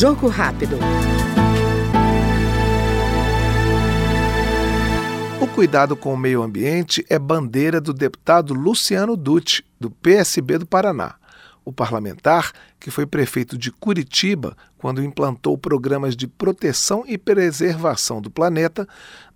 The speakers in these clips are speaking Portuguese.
Jogo rápido. O cuidado com o meio ambiente é bandeira do deputado Luciano Dutti, do PSB do Paraná. O parlamentar, que foi prefeito de Curitiba quando implantou programas de proteção e preservação do planeta,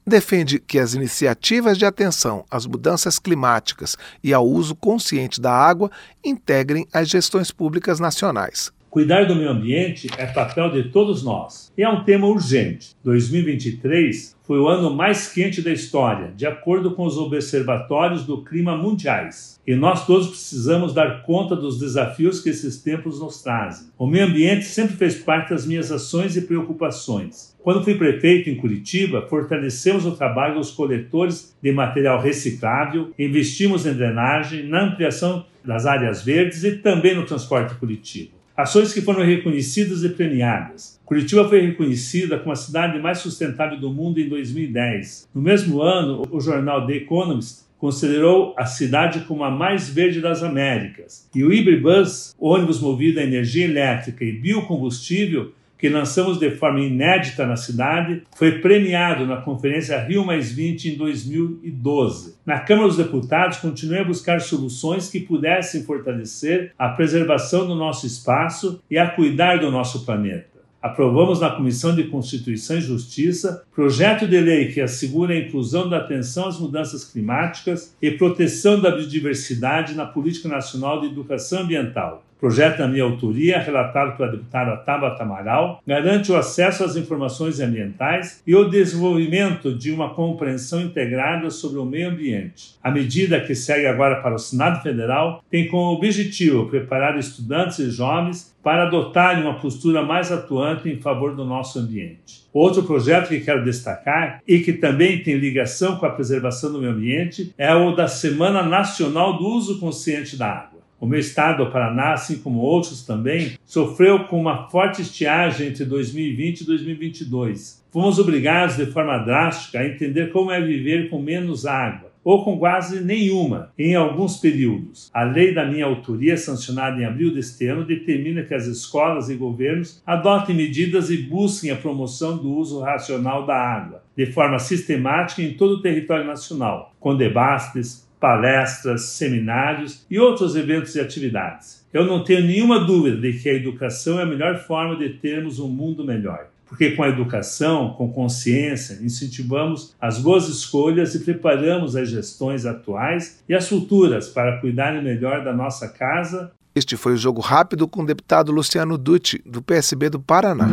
defende que as iniciativas de atenção às mudanças climáticas e ao uso consciente da água integrem as gestões públicas nacionais. Cuidar do meio ambiente é papel de todos nós e é um tema urgente. 2023 foi o ano mais quente da história, de acordo com os observatórios do clima mundiais. E nós todos precisamos dar conta dos desafios que esses tempos nos trazem. O meio ambiente sempre fez parte das minhas ações e preocupações. Quando fui prefeito em Curitiba, fortalecemos o trabalho dos coletores de material reciclável, investimos em drenagem, na ampliação das áreas verdes e também no transporte coletivo. Ações que foram reconhecidas e premiadas. Curitiba foi reconhecida como a cidade mais sustentável do mundo em 2010. No mesmo ano, o jornal The Economist considerou a cidade como a mais verde das Américas. E o Ibribus, ônibus movido a energia elétrica e biocombustível, que lançamos de forma inédita na cidade, foi premiado na Conferência Rio Mais 20 em 2012. Na Câmara dos Deputados, continuei a buscar soluções que pudessem fortalecer a preservação do nosso espaço e a cuidar do nosso planeta aprovamos na Comissão de Constituição e Justiça projeto de lei que assegura a inclusão da atenção às mudanças climáticas e proteção da biodiversidade na Política Nacional de Educação Ambiental. Projeto da minha autoria, relatado pela deputada Tabata Amaral, garante o acesso às informações ambientais e o desenvolvimento de uma compreensão integrada sobre o meio ambiente. A medida que segue agora para o Senado Federal tem como objetivo preparar estudantes e jovens para adotarem uma postura mais atuante em favor do nosso ambiente. Outro projeto que quero destacar e que também tem ligação com a preservação do meio ambiente é o da Semana Nacional do Uso Consciente da Água. O meu estado, o Paraná, assim como outros também, sofreu com uma forte estiagem entre 2020 e 2022. Fomos obrigados de forma drástica a entender como é viver com menos água ou com quase nenhuma em alguns períodos. A lei da minha autoria, sancionada em abril deste ano, determina que as escolas e governos adotem medidas e busquem a promoção do uso racional da água, de forma sistemática em todo o território nacional, com debates, palestras, seminários e outros eventos e atividades. Eu não tenho nenhuma dúvida de que a educação é a melhor forma de termos um mundo melhor. Porque com a educação, com consciência, incentivamos as boas escolhas e preparamos as gestões atuais e as futuras para cuidarem melhor da nossa casa. Este foi o Jogo Rápido com o deputado Luciano Dutti, do PSB do Paraná.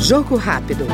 Jogo Rápido.